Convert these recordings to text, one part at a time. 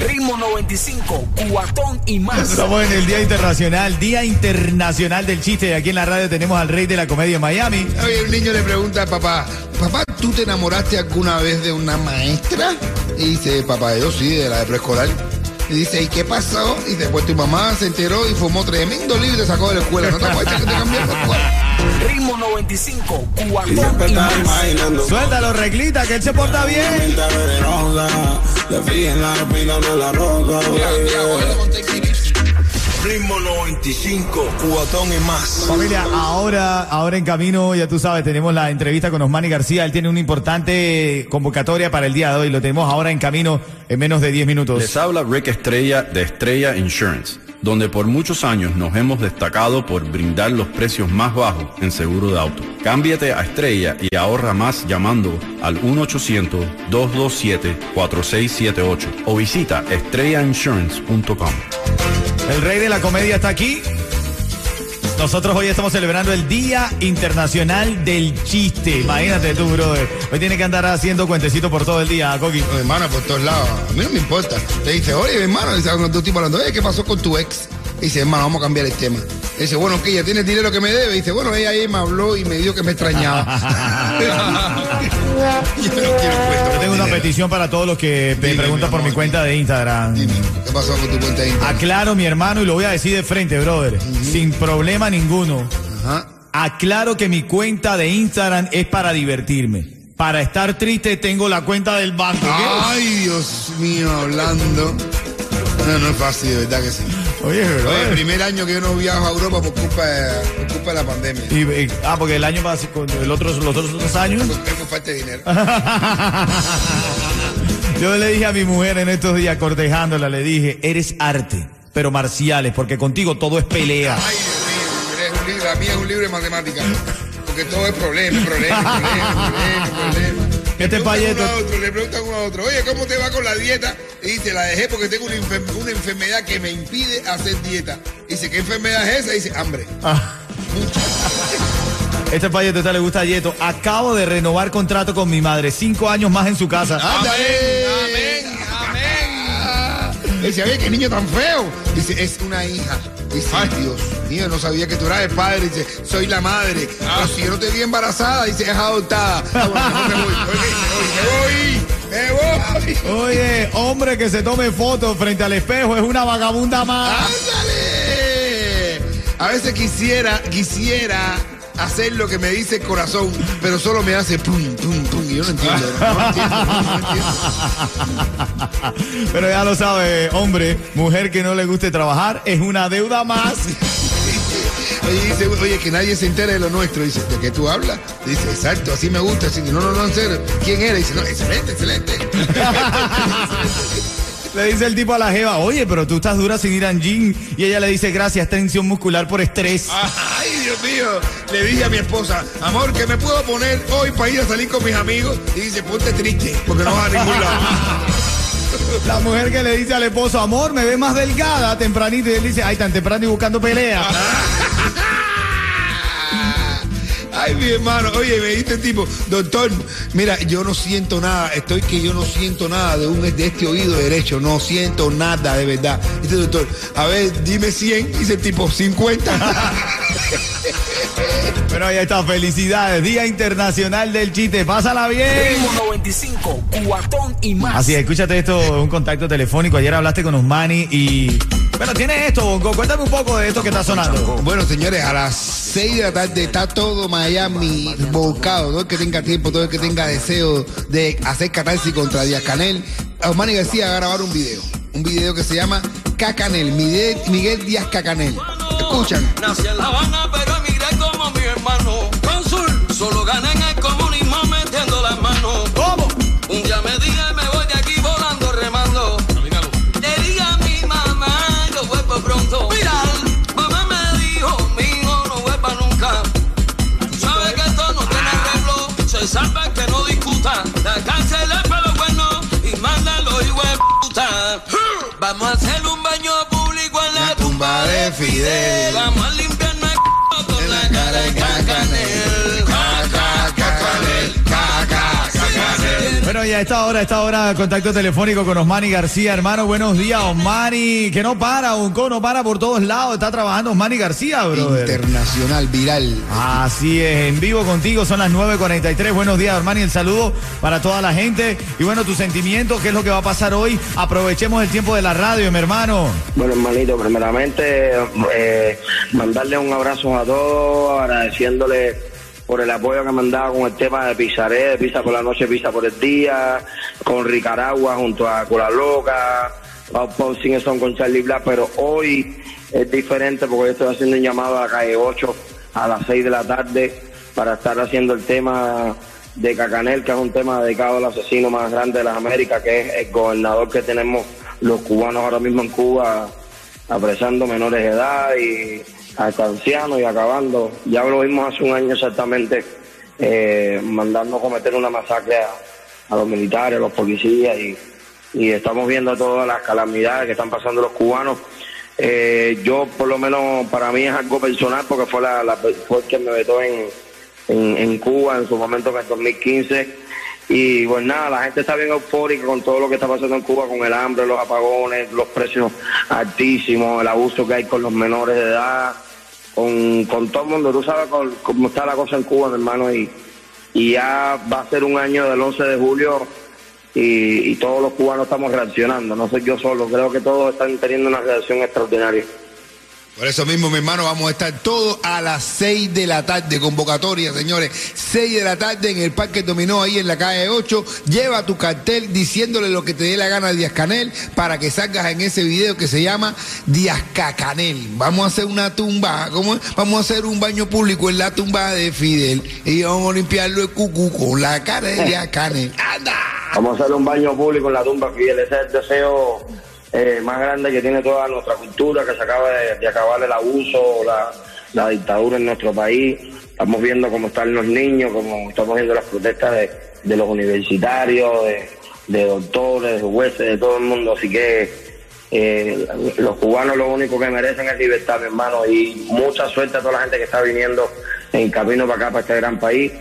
Ritmo 95, cuatón y más. Estamos en el Día Internacional, Día Internacional del Chiste. Y aquí en la radio tenemos al rey de la comedia en Miami. Oye, un niño le pregunta a papá, papá, ¿tú te enamoraste alguna vez de una maestra? Y dice, papá, yo sí, de la de preescolar. Y dice, ¿y qué pasó? Y después tu mamá se enteró y fumó tremendo libro y te sacó de la escuela. ¿No te acuerdas que te cambiaron la escuela? Ritmo 95, cuatón y más. Suéltalo, reglita, que él se porta bien. Ritmo 95, cubatón y más. Familia, ahora, ahora en camino, ya tú sabes, tenemos la entrevista con Osmani García. Él tiene una importante convocatoria para el día de hoy. Lo tenemos ahora en camino en menos de 10 minutos. Les habla Rick Estrella de Estrella Insurance, donde por muchos años nos hemos destacado por brindar los precios más bajos en seguro de auto. Cámbiate a Estrella y ahorra más llamando al 1-800-227-4678 o visita estrellainsurance.com. El rey de la comedia está aquí. Nosotros hoy estamos celebrando el Día Internacional del Chiste. Imagínate tú, brother. Hoy tiene que andar haciendo cuentecitos por todo el día, Coqui. No, hermano, por todos lados. A mí no me importa. Te dice, oye, hermano, dice, tú tipo hablando, oye, ¿qué pasó con tu ex? Y dice, hermano, vamos a cambiar el tema. Y dice, bueno, que ella tiene el dinero que me debe. Y dice, bueno, ella ahí me habló y me dijo que me extrañaba. Yo no quiero petición para todos los que me preguntan por mi cuenta de Instagram. Dime, ¿qué pasó con tu cuenta de Instagram? Aclaro, mi hermano, y lo voy a decir de frente, brother. Sin problema ninguno. Ajá. Aclaro que mi cuenta de Instagram es para divertirme. Para estar triste tengo la cuenta del banco. Ay, Dios mío, hablando. No, no es fácil, de verdad que sí. Oye, Oye, el primer año que yo no viajo a Europa por culpa de, por culpa de la pandemia. Y, y- ah, porque el año pasado, el otro, los otros dos años. Tengo falta de dinero. Yo le dije a mi mujer en estos días cortejándola, le dije, eres arte, pero marciales, porque contigo todo es pelea. Ay, Dios mío, es un libro, la mía es un libro de matemáticas. Porque todo es problema, problema, problema, problema, problema. Este payeto- otro, le preguntan uno a otro, oye, ¿cómo te va con la dieta? Y dice, la dejé porque tengo una, enfer- una enfermedad que me impide hacer dieta. Dice, ¿qué enfermedad es esa? Dice, hambre. Este payeto esta le gusta a Yeto. Acabo de renovar contrato con mi madre, cinco años más en su casa. ¡Ándale! Dice, oye, qué niño tan feo. Dice, es una hija. Dice, Dios mío, no sabía que tú eras el padre. Dice, soy la madre. Pero si yo no te vi embarazada, dice, es adoptada. Ah, bueno, me voy. Oye, me voy, me voy, me voy. Oye, hombre que se tome fotos frente al espejo es una vagabunda más. ¡Ándale! A veces quisiera, quisiera hacer lo que me dice el corazón, pero solo me hace pum, pum, pum. Y yo no entiendo. No entiendo, no entiendo. Pero ya lo sabe, hombre, mujer que no le guste trabajar es una deuda más. Oye, dice, oye, que nadie se entere de lo nuestro. Dice, ¿de qué tú hablas? Dice, exacto, así me gusta. Así, no, no, no, en serio. ¿Quién era? Dice, no, excelente, excelente. Le dice el tipo a la jeva, oye, pero tú estás dura sin ir a gym. Y ella le dice, gracias, tensión muscular por estrés. Dios mío. Le dije a mi esposa, amor, ¿qué me puedo poner hoy para ir a salir con mis amigos? Y dice, ponte triste, porque no vas a ningún lado. La mujer que le dice al esposo, amor, me ve más delgada tempranito. Y él dice, ay, tan temprano y buscando pelea. Ay, mi hermano, oye, me dice el tipo, doctor, mira, yo no siento nada, estoy que yo no siento nada de, un, de este oído derecho, no siento nada, de verdad. Dice doctor, a ver, dime 100, dice el tipo, 50. Pero ahí está, felicidades, Día Internacional del Chiste, pásala bien. Ritmo 95, cuatón y más. Así es, escúchate esto, un contacto telefónico. Ayer hablaste con Osmani y. Bueno, tienes esto, Bongo. Cuéntame un poco de esto que está sonando. Bueno, señores, a las 6 de la tarde está todo Miami volcado. Todo el que tenga tiempo, todo el que tenga deseo de hacer catarsis contra Díaz Canel. Osmani García va a grabar un video. Un video que se llama Cacanel, Miguel, Miguel Díaz Cacanel. Escuchan. Nací en La Habana, pero emigré como mi hermano. Cónsul, solo gané en el comunismo metiendo las manos. ¿Cómo? Un día me dije, me voy de aquí volando, remando. Le dije a mi mamá, yo vuelvo pronto. Mira, mamá me dijo, mi hijo no vuelva nunca. Tú sabes que esto no tiene arreglo. se sabe que no discuta. La cárcel es para los buenos y mandan los hijos de puta. Vamos a hacer un Fidel. Bueno, y a esta hora, a esta hora, contacto telefónico con Osmani García, hermano. Buenos días, Osmani, que no para, un no para por todos lados. Está trabajando Osmani García, brother. Internacional, viral. Así es, en vivo contigo, son las 9.43. Buenos días, Armani, el saludo para toda la gente. Y bueno, tu sentimiento, ¿qué es lo que va a pasar hoy? Aprovechemos el tiempo de la radio, mi hermano. Bueno, hermanito, primeramente eh, mandarle un abrazo a todos, agradeciéndole por el apoyo que me han dado con el tema de Pizaré, de Pizza por la noche, Pizza por el día, con Ricaragua junto a Cola Loca, Pau Pau Sin Son con Charlie Black, pero hoy es diferente porque yo estoy haciendo un llamado a la calle 8 a las 6 de la tarde para estar haciendo el tema de Cacanel, que es un tema dedicado al asesino más grande de las Américas, que es el gobernador que tenemos los cubanos ahora mismo en Cuba, apresando menores de edad y hasta ancianos y acabando. Ya lo vimos hace un año exactamente, eh, mandando cometer una masacre a, los militares, a los policías y, y estamos viendo todas las calamidades que están pasando los cubanos. Eh, yo, por lo menos, para mí es algo personal porque fue, la, la- fue que me vetó en, en, en Cuba en su momento en el 2015. Y pues nada, la gente está bien eufórica con todo lo que está pasando en Cuba, con el hambre, los apagones, los precios altísimos, el abuso que hay con los menores de edad, con, con todo el mundo. Tú sabes cómo, está la cosa en Cuba, mi hermano, y, y ya va a ser un año del 11 de julio y, y todos los cubanos estamos reaccionando. No soy yo solo, creo que todos están teniendo una reacción extraordinaria. Por eso mismo, mi hermano, vamos a estar todos a las 6 de la tarde, convocatoria, señores. 6 de la tarde en el Parque Dominó, ahí en la calle 8. Lleva tu cartel diciéndole lo que te dé la gana a Díaz Canel para que salgas en ese video que se llama Díaz Cacanel. Vamos a hacer una tumba, ¿cómo? Vamos a hacer un baño público en la tumba de Fidel y vamos a limpiarlo de cucu con la cara de Díaz Canel. ¡Anda! Vamos a hacer un baño público en la tumba Fidel. Ese es el deseo eh, más grande que tiene toda nuestra cultura, que se acaba de, acabar el abuso, la, la dictadura en nuestro país. Estamos viendo cómo están los niños, cómo estamos viendo las protestas de, de los universitarios, de, de doctores, de jueces, de todo el mundo. Así que eh, los cubanos lo único que merecen es libertad, mi hermano. Y mucha suerte a toda la gente que está viniendo en camino para acá, para este gran país.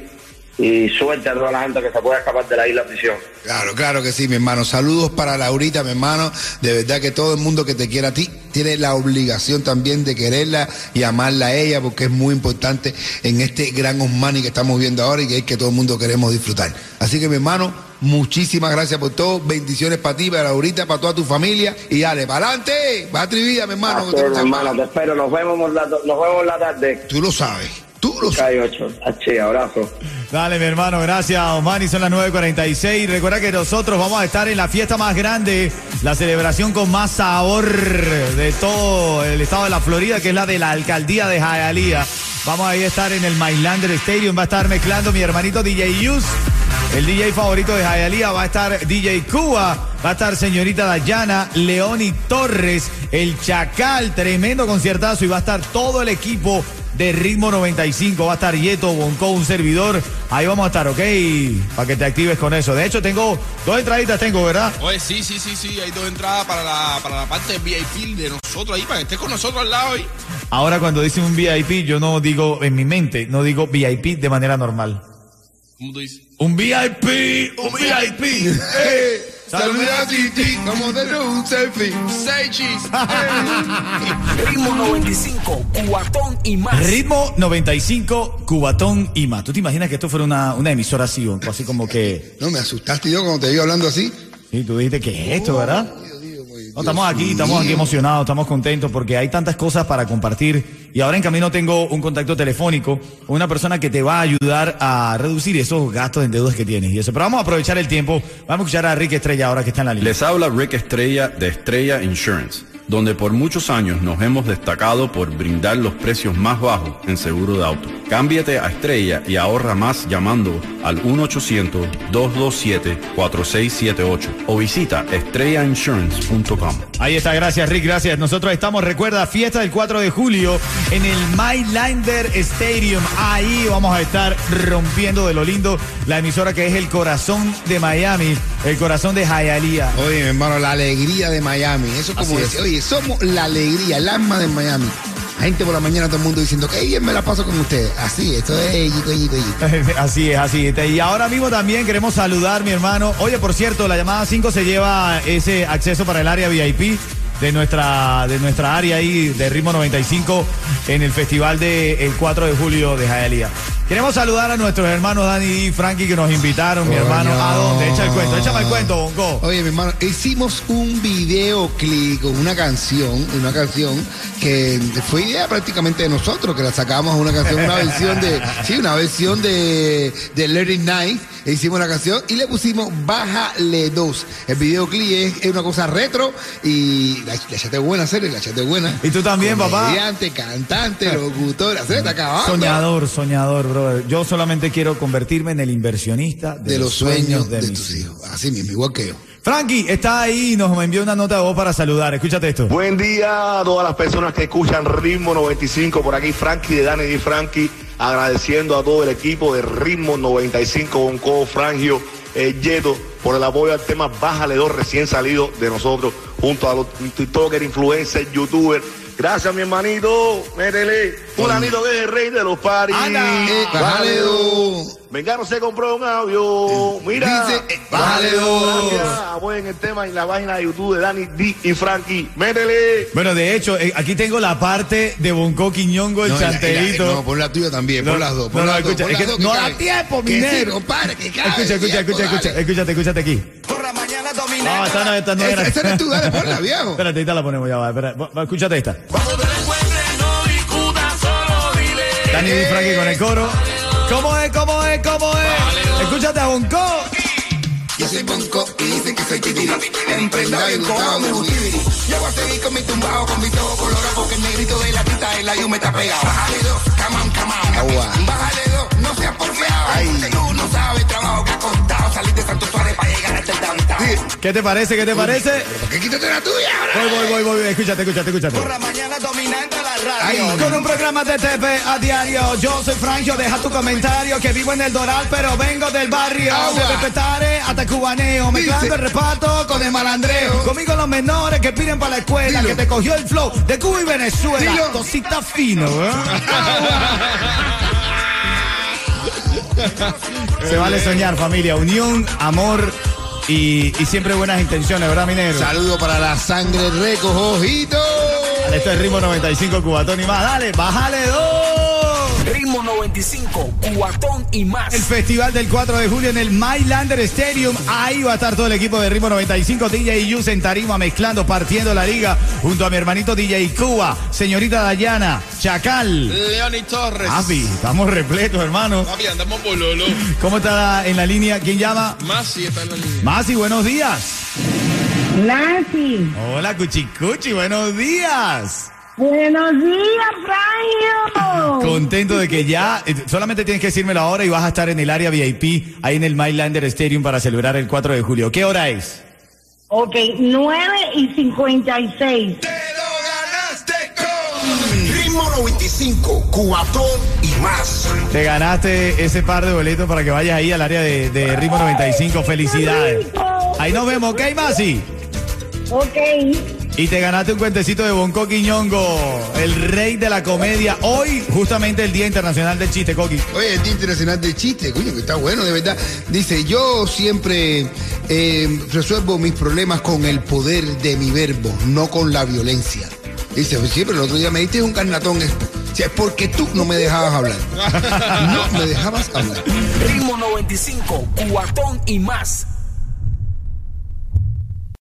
Y suerte a toda la gente que se pueda escapar de la isla prisión. Claro, claro que sí, mi hermano. Saludos para Laurita, mi hermano. De verdad que todo el mundo que te quiera a ti tiene la obligación también de quererla y amarla a ella porque es muy importante en este gran Osmani que estamos viendo ahora y que es que todo el mundo queremos disfrutar. Así que, mi hermano, muchísimas gracias por todo. Bendiciones para ti, para Laurita, para toda tu familia. Y dale, para adelante. Va a mi hermano. No hermano, te espero. Nos vemos la, nos vemos la tarde. Tú lo sabes. Tú lo sabes. Calle 8. H, abrazo. Dale, mi hermano, gracias, Osmani. Son las 9.46. Recuerda que nosotros vamos a estar en la fiesta más grande, la celebración con más sabor de todo el estado de la Florida, que es la de la alcaldía de Hialeah. Vamos a ir a estar en el Mylander Stadium. Va a estar mezclando mi hermanito DJ Yus. El DJ favorito de Hialeah va a estar DJ Cuba, va a estar señorita Dayana, Leoni Torres, el Chacal, tremendo conciertazo y va a estar todo el equipo de Ritmo 95, va a estar Yeto, Bonco, un servidor, ahí vamos a estar, ¿ok? Para que te actives con eso. De hecho, tengo dos entraditas, tengo, ¿verdad? Oye, sí, sí, sí, sí, hay dos entradas para la, para la parte VIP de nosotros ahí, para que estés con nosotros al lado ahí. Ahora cuando dice un VIP, yo no digo en mi mente, no digo VIP de manera normal. ¿Cómo tú dices? Un VIP, un VIP. Eh, Saluda a Titi, vamos a tener un selfie. Say cheese. Ritmo 95, cuatón y más. Ritmo 95, Cubatón y más. ¿Tú te imaginas que esto fuera una, una emisora así, o así como que... No, me asustaste yo cuando te vi hablando así. Sí, tú dijiste que es esto, ¿verdad? No, estamos aquí, estamos aquí emocionados, estamos contentos porque hay tantas cosas para compartir y ahora en camino tengo un contacto telefónico, una persona que te va a ayudar a reducir esos gastos en deudas que tienes y eso. Pero vamos a aprovechar el tiempo, vamos a escuchar a Rick Estrella ahora que está en la línea. Les habla Rick Estrella de Estrella Insurance, donde por muchos años nos hemos destacado por brindar los precios más bajos en seguro de auto. Cámbiate a Estrella y ahorra más llamando al 1-800-227-4678 o visita estrellainsurance.com. Ahí está, gracias Rick, gracias. Nosotros estamos, recuerda, fiesta del 4 de julio en el Mylander Stadium. Ahí vamos a estar rompiendo de lo lindo la emisora que es el corazón de Miami, el corazón de Hialeah. Oye, mi hermano, la alegría de Miami. Eso es como decir, oye, somos la alegría, el alma de Miami. La gente por la mañana, todo el mundo diciendo que bien me la paso con ustedes. Así, esto es yico, yico, yico. Así es, así es. Y ahora mismo también queremos saludar, mi hermano. Oye, por cierto, la llamada 5 se lleva ese acceso para el área VIP de nuestra, de área ahí de Ritmo 95 en el festival del 4 de julio de Hialeah. Queremos saludar a nuestros hermanos Dani y Frankie que nos invitaron, mi hermano. ¿A dónde? Echa el cuento, échame el cuento, Bongo. Oye, mi hermano, hicimos un videoclip con una canción, una canción que fue idea prácticamente de nosotros, que la sacamos una canción, una versión de, sí, una versión de, de It Night. E hicimos la canción y le pusimos Bájale 2. El videoclip es, es una cosa retro y la, la chate buena, serie, la chate buena. Y tú también, papá. Comediante, cantante, locutor, serie está acabando. Soñador, soñador, brother. Yo solamente quiero convertirme en el inversionista de, De los sueños de, mis tus hijos. Así mismo, igual que yo. Frankie está ahí y nos envió una nota de voz para saludar. Escúchate esto. Buen día a todas las personas que escuchan Ritmo 95 por aquí, Frankie de Dani y Frankie, agradeciendo a todo el equipo de Ritmo 95, Bonco, Frangio, eh, Yeto, por el apoyo al tema Bájale 2 recién salido de nosotros, junto a los TikTokers, influencers, youtubers. Gracias, mi hermanito. Métele. Fulanito que es el rey de los paris. Eh, bájale dos. Vengano se compró un audio. Mira. Dice, eh, bájale dos. Apoyen el tema en la página de YouTube de Dani D y Frankie. Métele. Bueno, de hecho, eh, aquí tengo la parte de Bonco Quiñongo, el No, y la- y la- chanterito. no, pon la tuya también, No, pon las dos. no, Pon no, las dos, escucha, pon es las que dos, no da tiempo, Que minero. sí, compadre, que cabe, Escucha, escucha, tiempo, escucha, escucha, escúchate, escúchate aquí. Dominando. No, esta no, esta no era. esa eres tú, dale, ponla, viejo. Espérate, ahorita la ponemos ya, va. Espera, escúchate esta. Cuando te encuentres, no discutas, solo dile. Dani y Frankie con el coro. ¿Cómo es, cómo es, cómo es? Escúchate a Bonco. Yo soy Bonco y dicen que soy titiri. Emprendedor y gustado de Butibiri. Yo voy a seguir con mi tumbado, con mi todo colorado, porque el negrito de la tita en la yume está pegado. Bájale dos, come on, come on. Bájale dos, no seas porfiado. Tú no sabes trabajo que ha costado salir de Santo Suárez para llegar hasta el downtown. ¿Qué te parece? ¿Qué te parece? ¿Por qué quítate la tuya ahora? Voy, voy, voy, voy. Escúchate, escúchate, escúchate. Por la mañana dominando la Ay, radio. Con un programa de TV a diario. Yo soy Frangio, deja tu comentario. Que vivo en el Doral, pero vengo del barrio. Agua. De hasta Cubaneo. Mezclando el reparto con el malandreo. Conmigo los menores que piden para la escuela. Dilo. Que te cogió el flow de Cuba y Venezuela. Dilo. Cosita fino, ¿eh? Se vale soñar, familia. Unión, amor y, y siempre buenas intenciones, ¿verdad, minero? Saludo para la sangre recojo, ojito. Esto es Ritmo 95, Cubatón y más. Dale, bájale dos. Ritmo 95, cuatón y más. El festival del 4 de julio en el Mylander Stadium. Ahí va a estar todo el equipo de Ritmo 95, DJ Yus en tarima, mezclando, partiendo la liga, junto a mi hermanito DJ Cuba, señorita Dayana, Chacal. Leoni Torres. Papi, estamos repletos, hermanos. Papi, andamos por Lolo. ¿Cómo está en la línea? ¿Quién llama? Más si está en la línea. Masi, buenos días. Nancy, Hola, Cuchicuchi, buenos días. buenos días, Franjo. Contento de que ya, eh, solamente tienes que decirme la hora y vas a estar en el área VIP, ahí en el Mylander Stadium para celebrar el 4 de julio. ¿Qué hora es? Ok, 9 y 56. Te lo ganaste con Ritmo 95, Cubatón y más. Te ganaste ese par de boletos para que vayas ahí al área de, de Ritmo 95. Felicidades. Ahí nos vemos, ¿ok, Masi? Ok, Y te ganaste un cuentecito de Bonco Quiñongo, el rey de la comedia. Hoy, justamente el Día Internacional del Chiste, Coqui. Oye, el Día Internacional del Chiste, coño, que está bueno, de verdad. Dice, yo siempre eh, resuelvo mis problemas con el poder de mi verbo, no con la violencia. Dice, pues siempre el otro día me diste un carnatón. Es, si es porque tú no me dejabas hablar. No me dejabas hablar. Ritmo 95, cuatón y más.